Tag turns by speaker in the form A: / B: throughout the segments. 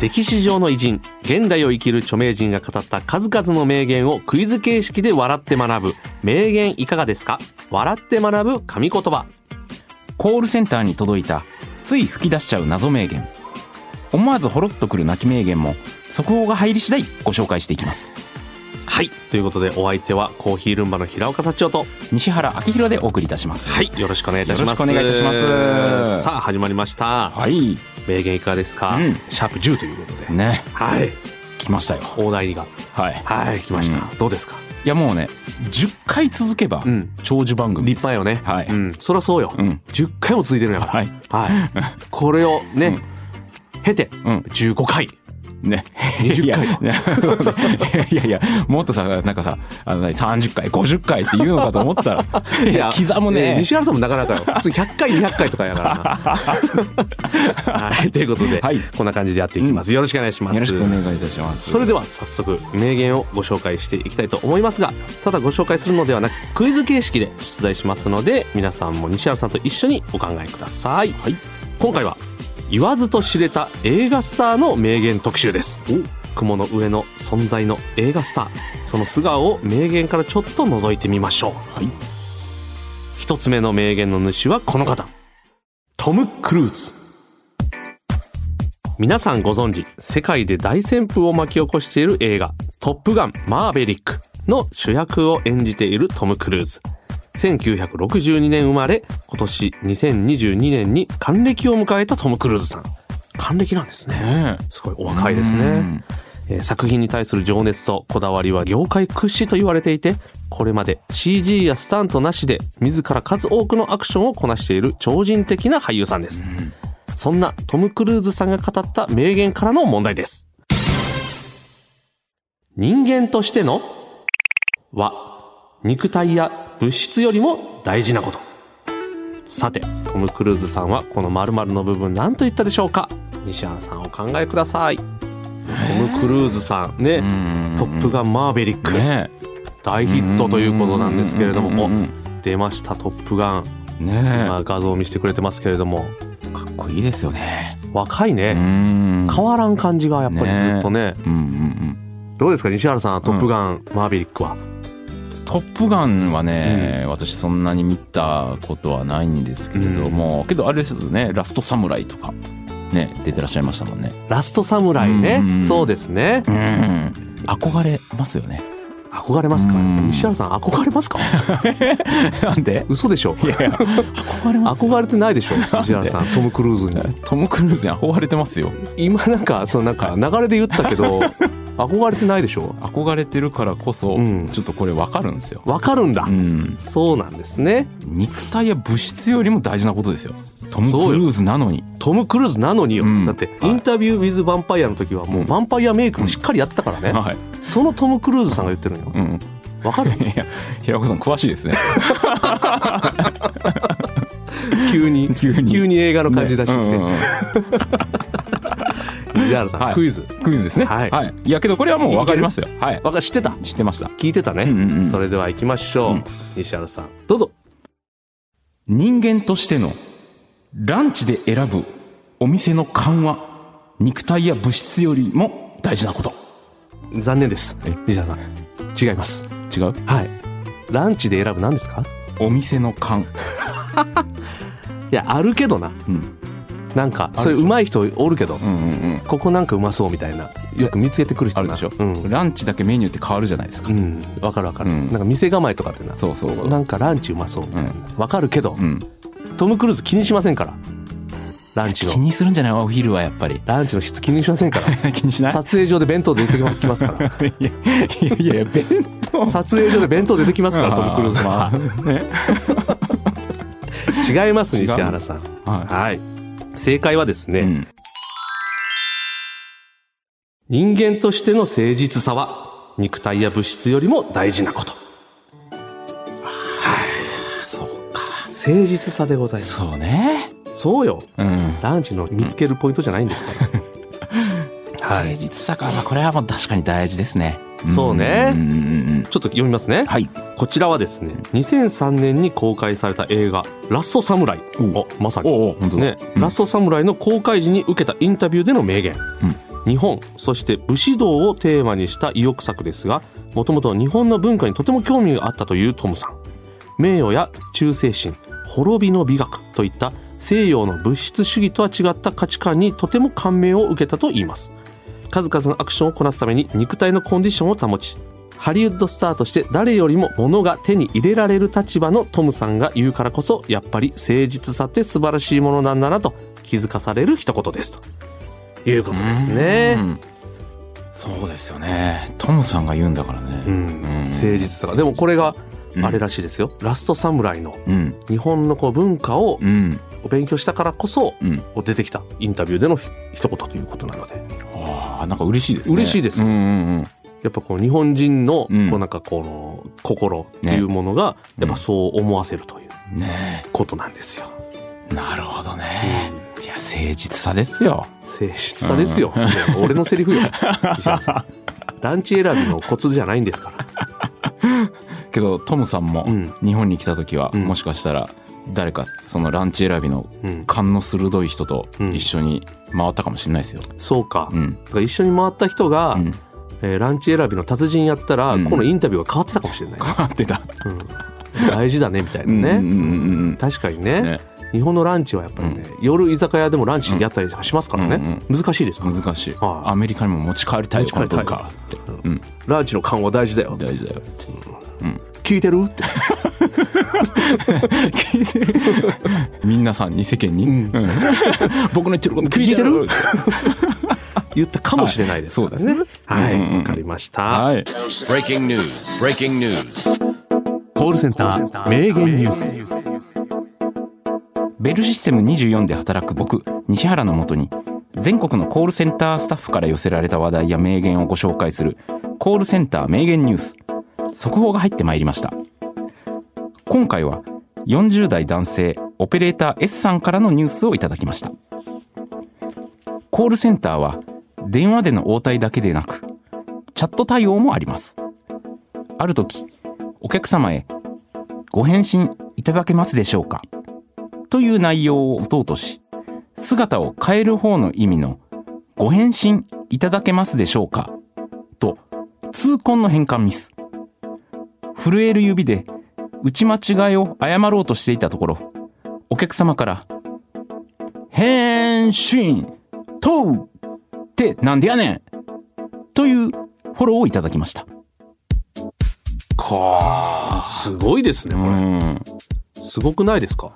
A: 歴史上の偉人現代を生きる著名人が語った数々の名言をクイズ形式で笑って学ぶ。名言いかがですか？笑って学ぶ神言葉。
B: コールセンターに届いたつい吹き出しちゃう謎名言。思わずほろっとくる泣き名言も速報が入り次第ご紹介していきます。
A: はい。ということでお相手はコーヒールンバの平岡幸男と
B: 西原明宏でお送りいたします。
A: はい。よろしくお願いいたします。
B: よろしくお願いいたします。
A: さあ始まりました。
B: はい。
A: 名言いかがですか、
B: うん。
A: シャープ10ということで。
B: ね。
A: はい。
B: 来ましたよ。
A: 大台が。
B: はい。
A: はい来ました、
B: う
A: どうですか？
B: いやもうね10回続けば
A: うん。
B: 長寿番組です。
A: 立派よね。
B: はい。
A: うん、そりゃそうよ、
B: うん。
A: 10回も続いてるんやから。
B: はい。
A: はい、これをね、経て
B: うん。
A: 15回
B: ね。
A: 20
B: いや
A: 回
B: いやいやいや、もっとさ、なんかさ、あの何30回、50回って言うのかと思ったら、いや、刻むね。
A: えー西原さんもなかなかよ普通100回200回とかやから。な はいということで、
B: はい。
A: こんな感じでやっていきます、よろしくお願いします。
B: よろしくお願いいたします。
A: それでは早速名言をご紹介していきたいと思いますがただご紹介するのではなくクイズ形式で出題しますので皆さんも西原さんと一緒にお考えください、今回は言わずと知れた映画スターの名言特集です。雲の上の存在の映画スターその素顔を名言からちょっと覗いてみましょう。
B: はい。
A: 一つ目の名言の主はこの方。トム・クルーズ。皆さんご存知世界で大旋風を巻き起こしている映画「トップガンマーヴェリック」の主役を演じているトム・クルーズ1962年生まれ今年2022年に還暦を迎えたトム・クルーズさん。還暦なんですね。
B: ね
A: すごいお若いですね。
B: うん。
A: えー作品に対する情熱とこだわりは業界屈指と言われていてこれまで CG やスタントなしで自ら数多くのアクションをこなしている超人的な俳優さんです、そんなトム・クルーズさんが語った名言からの問題です。人間としてのは肉体や物質よりも大事なこと。さてトム・クルーズさんはこの〇〇の部分何と言ったでしょうか？西原さんお考えください。トム・クルーズさんね。
B: うん「
A: トップガンマーヴェリック」
B: ね。
A: 大ヒットということなんですけれども。出ました「トップガン」
B: ね。
A: まあ画像を見せてくれてますけれども。
B: かっこいいですよね。う
A: 若いね。
B: ん。
A: 変わらん感じがやっぱりずっとね。
B: うんうんうん。
A: どうですか西原さん「トップガンマーヴェリック」は？
B: トップガンはね、私そんなに見たことはないんですけれども、けどあれですよね、ラストサムライとか、ね、出てらっしゃいましたもんね。
A: ラストサムライね。
B: うん
A: そうですね。
B: うん。憧れますよね。
A: 憧れますか？
B: うん。
A: 西原さん憧れますか？
B: なんで？
A: 嘘でしょ？
B: いやいや、憧れます。
A: 憧れてないでしょ？西原さんトム・クルーズに。
B: トム・クルーズに憧れてますよ。
A: 今なんかそのなんか流れで言ったけど 憧れてないでしょ？
B: 憧れてるからこそ、
A: うん。
B: ちょっとこれわかるんですよ。
A: わかるんだ。
B: うん。
A: そうなんですね。
B: 肉体や物質よりも大事なことですよ。トム・クルーズなのに。
A: トム・クルーズなのによ、
B: うん。
A: だって
B: はい。
A: インタビュー・ウィズ・ヴァンパイアの時はもうヴァンパイアメイクもしっかりやってたからね、
B: はい。
A: そのトム・クルーズさんが言ってるのよ。
B: うん。
A: わかる？
B: いや、平子さん詳しいですね。
A: 急に。
B: 急に。
A: 急に映画の感じ出してきて、
B: うんうんうん
A: 西原さん、
B: はい。
A: クイズ。
B: クイズですね。
A: はい。
B: い。やけどこれはもうわかりますよ。はい。
A: わか知ってた。
B: 知ってました。
A: 聞いてたね、
B: うんうんうん。
A: それでは行きましょう、
B: うん。
A: 西原さん。どうぞ。
B: 人間としてのランチで選ぶお店の勘は肉体や物質よりも大事なこと。
A: 残念です。
B: え
A: 西原さん。違います。
B: 違う？
A: はい。ランチで選ぶ何ですか？
B: お店の勘。
A: いやあるけどな。
B: うん。
A: なんかそれ上手い人おるけど、
B: うんうんうん。
A: ここなんかうまそうみたいなよく見つけてくる人な
B: あるでしょ、
A: うん。
B: ランチだけメニューって変わるじゃないですか。
A: うん、わかるわかる、
B: うん。
A: なんか店構えとかってな。
B: そうそうそう。
A: なんかランチうまそうみたいな。わ、かるけど、
B: うん。
A: トム・クルーズ気にしませんから。ランチの。
B: 気にするんじゃないお昼はやっぱり。
A: ランチの質気にしませんから。
B: 気にしない？
A: 撮影所で弁当出てきますから。
B: いやいやいや、弁当。
A: 撮影所で弁当出てきますからトム・クルーズは、
B: まあね。
A: 違います西原さん。
B: は
A: はい正解はですね、
B: い。うん。
A: 人間としての誠実さは肉体や物質よりも大事なこと。
B: そうか。
A: 誠実さでございます。
B: そうね。
A: そうよ。
B: うん。
A: ランチの見つけるポイントじゃないんですから、は
B: 誠
A: い、
B: 実さか、まあ、これはもう確かに大事ですね
A: そうね。
B: んうんうんうん
A: ちょっと読みますね、
B: はい。
A: こちらはですね2003年に公開された映画「ラストサムライ」お。まさに。ね、
B: うん。
A: ラストサムライの公開時に受けたインタビューでの名言、日本そして武士道をテーマにした意欲作ですがもともと日本の文化にとても興味があったというトムさん。名誉や忠誠心滅びの美学といった西洋の物質主義とは違った価値観にとても感銘を受けたといいます数々のアクションをこなすために肉体のコンディションを保ちハリウッドスターとして誰よりも物が手に入れられる立場のトムさんが言うからこそやっぱり誠実さって素晴らしいものなんだなと気づかされる一言ですと。いうことです
B: う
A: ね。
B: ん。そうですよね。トムさんが言うんだから
A: う
B: ね
A: ん、誠実さ。がでもこれが
B: うん
A: あれらしいですよ、ラストサムライの
B: うん。
A: 日本のこう文化を
B: うん。
A: 勉強したからこそ出てきたインタビューでのひ一言ということなので。
B: ああなんか嬉しいですね。
A: 嬉しいです。
B: うんうんうん。
A: やっぱこう日本人の
B: うん。
A: こうなんかこの心っていうものがやっぱそう思わせるという
B: ね。
A: ことなんですよ。
B: えなるほどね。いや誠実さですよ。
A: 誠実さですよ。いや俺のセリフよ。石原さん。ランチ選びのコツじゃないんですから。
B: けどトムさんも
A: うん。
B: 日本に来た時は、
A: うん。
B: もしかしたら誰かそのランチ選びの
A: うん。
B: 勘の鋭い人と
A: うん。
B: 一緒に回ったかもしれないですよ。
A: そうか。
B: うん。
A: 一緒に回った人が、
B: うん、
A: えーランチ選びの達人やったら、
B: うん。
A: このインタビューが変わってたかもしれないね。
B: 変わってた。
A: うん、大事だねみたいなね。
B: うんうんうんうん
A: 確かにね。
B: ね。
A: 日本のランチはやっぱりね、夜居酒屋でもランチやったりしますからね、難しいですから、
B: 難しい、
A: はい。
B: アメリカにも持ち帰りたいよ
A: 持ち帰りたい。
B: うん。
A: ランチの勘は大事だよ。
B: 大事だよって
A: 聞いてる？って
B: 聞いてる？皆さんに世間に、
A: うん。
B: うん。僕の言ってること
A: 聞いてる？
B: って
A: 言ったかもしれないですからね。
B: はいそうですね。
A: はい、
B: うんうんうん。
A: わかりました。
B: はい。
C: Breaking news. Breaking news.
A: コールセンター名言ニュース。
B: ベルシステム24で働く僕西原のもとに全国のコールセンタースタッフから寄せられた話題や名言をご紹介するコールセンター名言ニュース速報が入ってまいりました。今回は40代男性オペレーター S さんからのニュースをいただきました。コールセンターは電話での応対だけでなくチャット対応もあります。ある時お客様へご返信いただけますでしょうか？という内容を打とうとし、姿を変える方の意味のご返信いただけますでしょうか？と痛恨の変換ミス。震える指で打ち間違いを謝ろうとしていたところ、お客様から、返信とうってなんでやねんというフォローをいただきました。
A: かすごいですね、これ。
B: ん。
A: すごくないですか？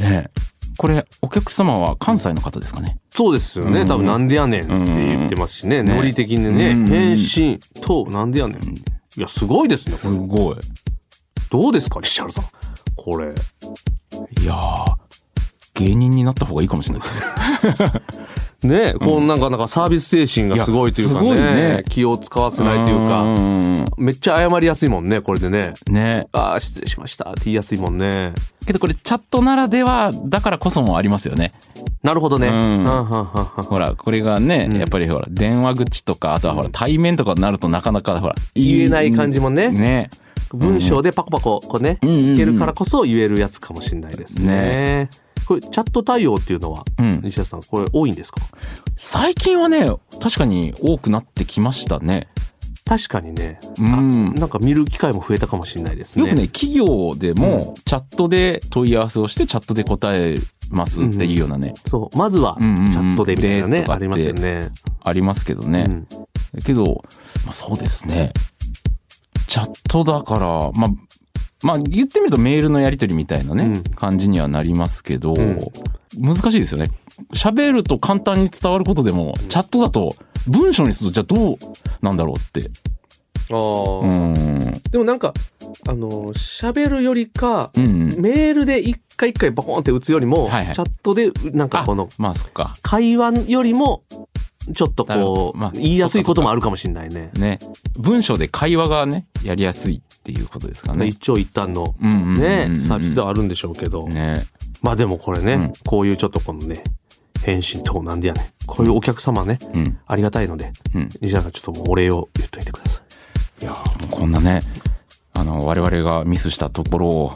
B: ねえこれ、お客様は関西の方ですかね
A: そうですよね。
B: うん
A: 多分なんでやねんって言ってますしね。
B: ね
A: ノリ的にね
B: うん。
A: 返信となんでやねん。いや、すごいですね。これ
B: ごい。
A: どうですか、西原さん。これ。
B: いやー、芸人になった方がいいかもしれない ね。
A: ね、こうなんか、なんかサービス精神がすごいというかね
B: ね。
A: 気を使わせないというか。
B: ん
A: めっちゃ謝りやすいもんね、これでね。
B: ね
A: ああ、失礼しましたって言いやすいもんね。
B: けどこれチャットならではだからこそもありますよね。
A: なるほどね。
B: ほら、これがね、
A: うん
B: やっぱりほら、電話口とか、あとはほら、対面とかになるとなかなかほら、
A: 言えない感じもね
B: ね。
A: 文章でパコパコ、こうね、いけるからこそ言えるやつかもしれないですね。これ、チャット対応っていうのは、
B: うん
A: 西田さん、これ多いんですか？
B: 最近はね、確かに多くなってきましたね。
A: 確かにね、
B: うん。
A: あなんか見る機会も増えたかもしれないですね。
B: よくね、企業でもチャットで問い合わせをしてチャットで答えますっていうようなね、
A: そう、まずは、チ
B: うんうんうん。
A: ャットでみたいなね、ありますよね。
B: ありますけどね。
A: うん。
B: けど、まあ、そうですね。チャットだから、まあ、まあ言ってみるとメールのやり取りみたいなね、
A: うん。
B: 感じにはなりますけど、
A: ん。
B: 難しいですよね。喋ると簡単に伝わることでも、チャットだと文章にするとじゃあどうなんだろうって。
A: あー
B: うん。
A: でもなんか、あの、喋るよりか、
B: うんうん。
A: メールで一回一回バコーンって打つよりも、
B: はいはい
A: チャットで、なんか
B: あ
A: この、
B: まあそっか。
A: 会話よりも、ちょっとこう、
B: まあ
A: 言いやすいこともあるかもしれないね。
B: ね。文章で会話がね、やりやすいっていうことですかね。
A: 一長一短のね、サービスではあるんでしょうけど。
B: ね。
A: まあでもこれね、
B: うん
A: こういうちょっとこのね、返信等なんでやねん。こういうお客様ね、
B: うん。
A: ありがたいので、
B: うん。
A: 西原さんちょっともうお礼を言っといてください。
B: いやーもうこんなね、あの、我々がミスしたところを、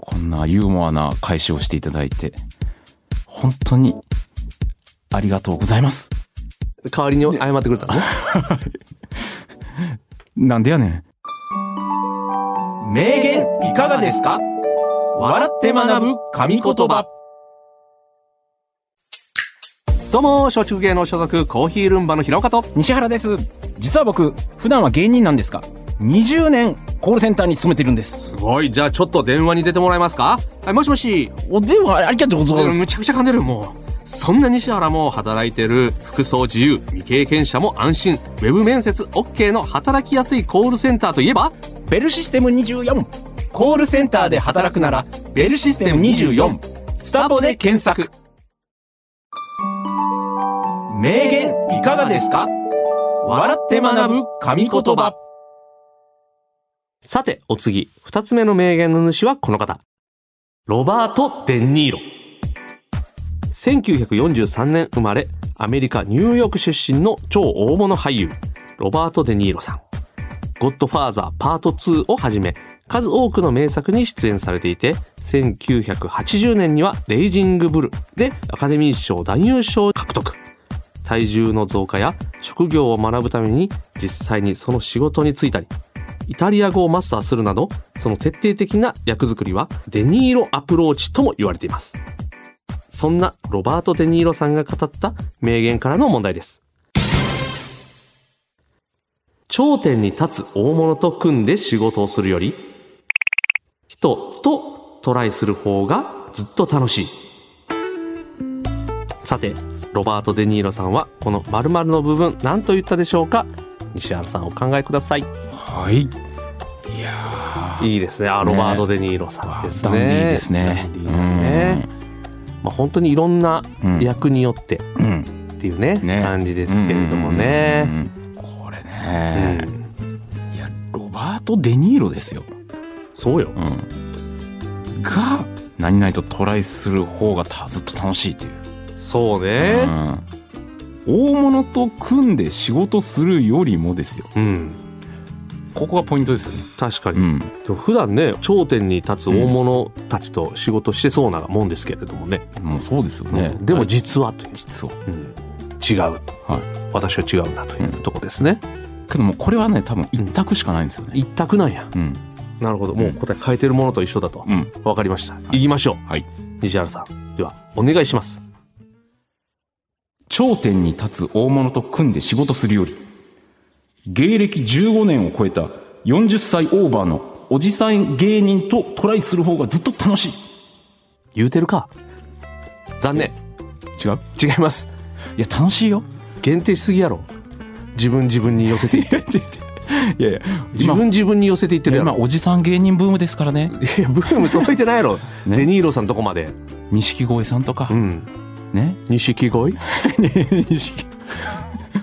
B: こんなユーモアな返しをしていただいて、本当に、ありがとうございます。
A: 代わりに謝ってくれたの？ね。
B: なんでやねん。
C: 名言いかがですか？笑って学ぶ神言葉
A: どうも、松竹芸能所属コーヒールンバの平岡と、
B: 西原です。実は僕、普段は芸人なんですが、20年コールセンターに勤めてるんです。
A: すごい。じゃあちょっと電話に出てもらえますか？はい、もしもし。
B: お電話ありがとうございます。
A: むちゃくちゃ噛んでる、もう。そんな西原も働いてる服装自由未経験者も安心ウェブ面接 OK の働きやすいコールセンターといえば？
B: ベルシステム24。
C: コールセンターで働くならベルシステム24スタボで検索名言いかがですか？笑って学ぶ神言葉。
A: さてお次。二つ目の名言の主はこの方。ロバート・デ・ニーロ。1943年生まれアメリカ・ニューヨーク出身の超大物俳優ロバート・デ・ニーロさん。ゴッドファーザーパート2をはじめ数多くの名作に出演されていて1980年にはレイジングブルでアカデミー賞男優賞を獲得。体重の増加や職業を学ぶために実際にその仕事に就いたりイタリア語をマスターするなどその徹底的な役作りはデニーロアプローチとも言われています。そんなロバート・デニーロさんが語った名言からの問題です。頂点に立つ大物と組んで仕事をするより人とトライする方がずっと楽しい。さてロバート・デ・ニーロさんはこの〇〇の部分何と言ったでしょうか？西原さんお考えください。
B: はい。いや
A: いいですね。あロバート・デ・ニーロさんですね。
B: ダンディーですね。
A: ダンディーだねまあ本当にいろんな
B: うん。
A: 役によって
B: うん。
A: っていうね
B: ね。
A: 感じですけれどもね。
B: うんうんうんうん。これ
A: う
B: ね、
A: ん。
B: いや、ロバート・デ・ニーロですよ。
A: そうよ。
B: うん。が、何々とトライする方がたずっと楽しいっていう。
A: そうね。
B: うん。大物と組んで仕事するよりもですよ。
A: うん。
B: ここがポイントですよね。
A: 確かに。
B: うん。
A: でも普段ね頂点に立つ大物たちと仕事してそうなもんですけれどもね、
B: もうそうですよね。
A: でも
B: はい。
A: 実はという、
B: 実は。
A: うん。違う、
B: はい。
A: 私は違うなというとこですね、
B: けどもうこれはね、多分一択しかないんですよね。
A: 一択なんや。
B: うん。
A: なるほど。もう答え変えてるものと一緒だと、
B: うん。
A: わかりました、行きましょう。
B: はい。
A: 西原さん。ではお願いします
B: 頂点に立つ大物と組んで仕事するより、芸歴15年を超えた40歳オーバーのおじさん芸人とトライする方がずっと楽しい。
A: 言うてるか？残念。
B: 違う？
A: 違います。
B: いや、楽しいよ。
A: 限定しすぎやろ。自分自分に寄せていって。
B: い やいや、
A: 自
B: 今、
A: 分自分に寄せていってるや
B: 今
A: ろ
B: おじさん芸人ブームですからね。
A: いやブーム届いてないやろ、
B: ね。
A: デニーロさんとこまで。
B: 錦鯉さんとか。
A: う、ん
B: ね。
A: 錦鯉？
B: 錦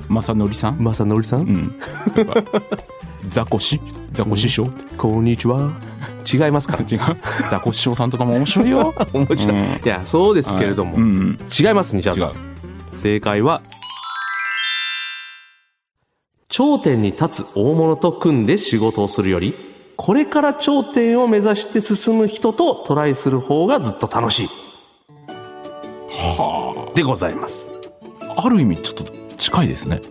B: 正則さん？
A: 正則さん？
B: うん。とかザコシ？ザコ師匠、
A: こんにちは。違いますか？
B: 違う。ザコ師匠さんとかも面白いよ。
A: 面白い。
B: うん
A: いや、そうですけれども。
B: うんうん。
A: 違います、西原さん。正解は、頂点に立つ大物と組んで仕事をするより、これから頂点を目指して進む人とトライする方がずっと楽しい。
B: は
A: でございます。
B: あ。ある意味ちょっと近いですね。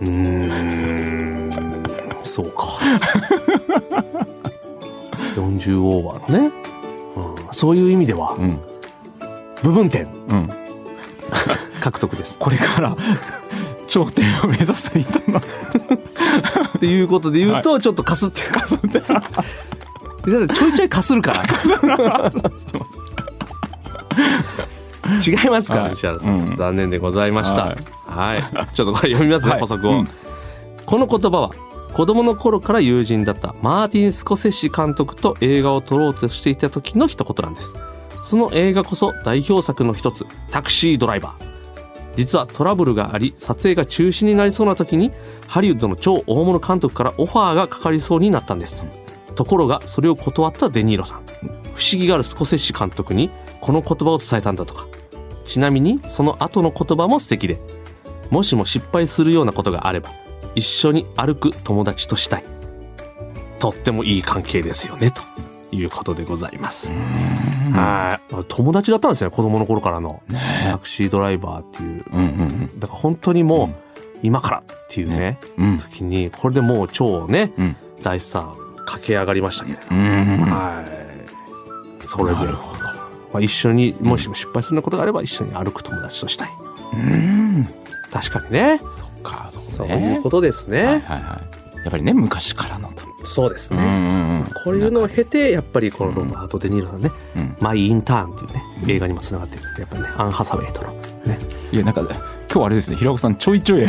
A: うーん、そうか。40オーバーのね。うん、そういう意味では、
B: うん。
A: 部分点
B: うん。
A: 獲得です。
B: これから頂点を目指す人の
A: っていうことで言うと、ちょっとかすってかすって。ちょいちょいかするから。違いますか？石原さん、
B: うん。
A: 残念でございました。は
B: はい。い。
A: ちょっとこれ読みますね、
B: はい。
A: 補足を、
B: うん。
A: この言葉は、子供の頃から友人だったマーティン・スコセッシ監督と映画を撮ろうとしていた時の一言なんです。その映画こそ代表作の一つ、タクシードライバー。実はトラブルがあり撮影が中止になりそうな時にハリウッドの超大物監督からオファーがかかりそうになったんです。とところがそれを断ったデニーロさん。不思議があるスコセッシ監督にこの言葉を伝えたんだとかちなみにその後の言葉も素敵でもしも失敗するようなことがあれば一緒に歩く友達としたい。とってもいい関係ですよねということでございます。はい。友達だったんですね子供の頃からの。タクシードライバーっていう。
B: うんうん
A: だから本当にもう今からっていうね
B: うんうん。
A: 時にこれでもう超ね
B: うん。
A: 大スター駆け上がりましたけれど
B: うんうん。
A: はい。それでまあ、一緒にもしも失敗することがあれば一緒に歩く友達としたい。
B: うん
A: 確かにね。
B: か
A: そういうことですね、
B: はいはいはい。やっぱりね昔からのと。
A: そうですね、
B: うんうんうん。
A: こういうのを経てやっぱりこのロバート・デ・ニーロさんね
B: うん「
A: マイ・インターン」っていうね映画にもつながってる。やっぱりねアン・ハサウェイとの。ね。
B: いやなんか今日あれですね平岡さんちょいちょい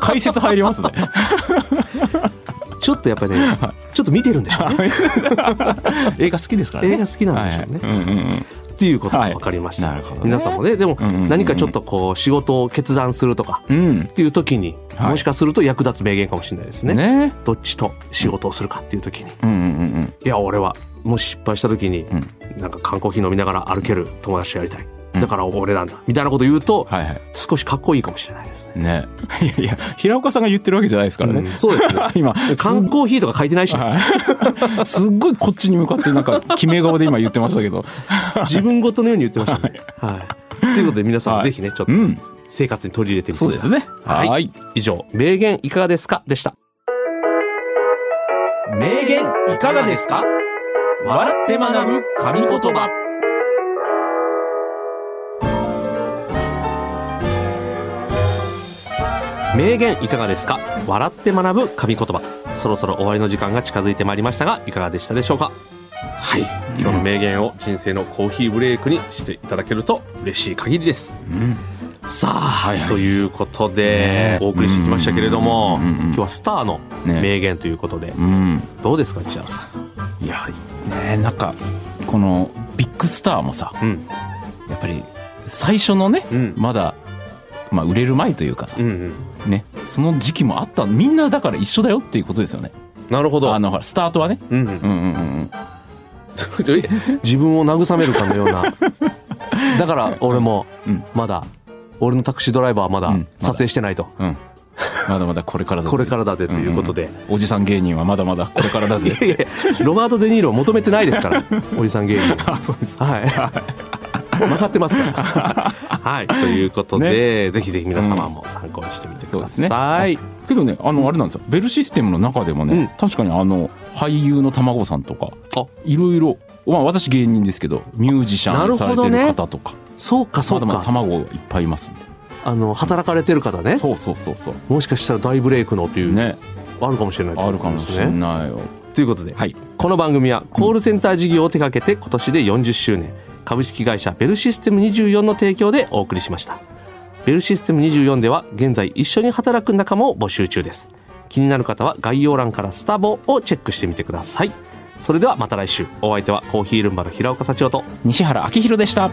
B: 解説入りますね
A: ちょっとやっぱりねちょっと見てるんでしょうね。
B: 映画好きですからね。
A: 映画好きなんでしょうね、
B: はいはい。うんうんうん。
A: っていうことが分かりました、
B: はいね。
A: 皆さんもねでも
B: うんうんうん
A: 何かちょっとこう仕事を決断するとか
B: うん。
A: っていう時に、
B: はい。
A: もしかすると役立つ名言かもしれないですね。
B: ね。
A: どっちと仕事をするかっていう時に。
B: うんうんうん
A: いや俺はもし失敗した時に、
B: うん。
A: なんか缶コーヒー飲みながら歩ける友達とやりたい、
B: うん
A: だから俺なんだ。みたいなこと言うと、
B: はいはい。
A: 少しかっこいいかもしれないですね、
B: ね。いやいや平岡さんが言ってるわけじゃないですからね、
A: うんそうですね。
B: 今。
A: 缶コーヒーとか書いてないし、
B: はい。すっごいこっちに向かってなんか決め顔で今言ってましたけど。
A: 自分ごとのように言ってましたね。はい。ということで皆さん
B: はい
A: ぜひね、ちょっと
B: うん。
A: 生活に取り入れてみてください。
B: そうですね。
A: はい。
B: はい。
A: 以上、名言いかがですか？でした。
C: 名言いかがですか？笑って学ぶ神言葉
A: 名言いかがですか？笑って学ぶ神言葉。そろそろ終わりの時間が近づいてまいりましたが、いかがでしたでしょうか？はい。今日の名言を人生のコーヒーブレイクにしていただけると嬉しい限りです。
B: うん
A: さあ、
B: はいはい
A: ということで
B: ね、
A: お送りしてきましたけれども、
B: うんうんうんうん
A: 今日はスターの
B: ね
A: 名言ということで、
B: うん
A: どうですか、西原さん？
B: いやねなんかこのビッグスターもさ
A: うん。
B: やっぱり最初のね、
A: うん
B: まだ、まあ、売れる前というかさ、
A: うんうん。
B: ね。その時期もあったみんなだから一緒だよっていうことですよね。
A: なるほど。
B: あのほらスタートはね。
A: うんうん。
B: うんうんうんうん。
A: 自分を慰めるかのような。だから俺も
B: うん。
A: まだ、俺のタクシードライバーはまだ撮影してないと。
B: うん。まだまだこれからだぜ。
A: これからだぜということで。
B: うんうんおじさん芸人はまだまだこれからだぜ
A: いやいやロバート・デ・ニーロを求めてないですから、おじさん芸人。はい。分かってますから。はい。ということで、ぜひぜひ皆様も参考にしてみてくだ
B: そうですね。
A: さい。
B: けどねあのあれなんですよ。ベルシステムの中でもね、
A: うん。
B: 確かにあの俳優の卵さんとか
A: あ。
B: いろいろまあ私芸人ですけどミュージシャンされてる方とか、
A: そうか、そう
B: まだまだ
A: か。
B: 卵がいっぱいいますんで。
A: あの、働かれてる方ね。
B: そうそうそうそう。
A: もしかしたら大ブレイクのという、
B: ね。
A: あるかもしれないって
B: あるかもしれ。ないよ。
A: ということで、
B: はい。
A: この番組はコールセンター事業を手掛けて今年で40周年株式会社ベルシステム24の提供でお送りしました。ベルシステム24では現在一緒に働く仲間を募集中です。気になる方は概要欄からスタボをチェックしてみてください。それではまた来週。お相手はコーヒールンバの平岡幸男と
B: 西原明宏でした。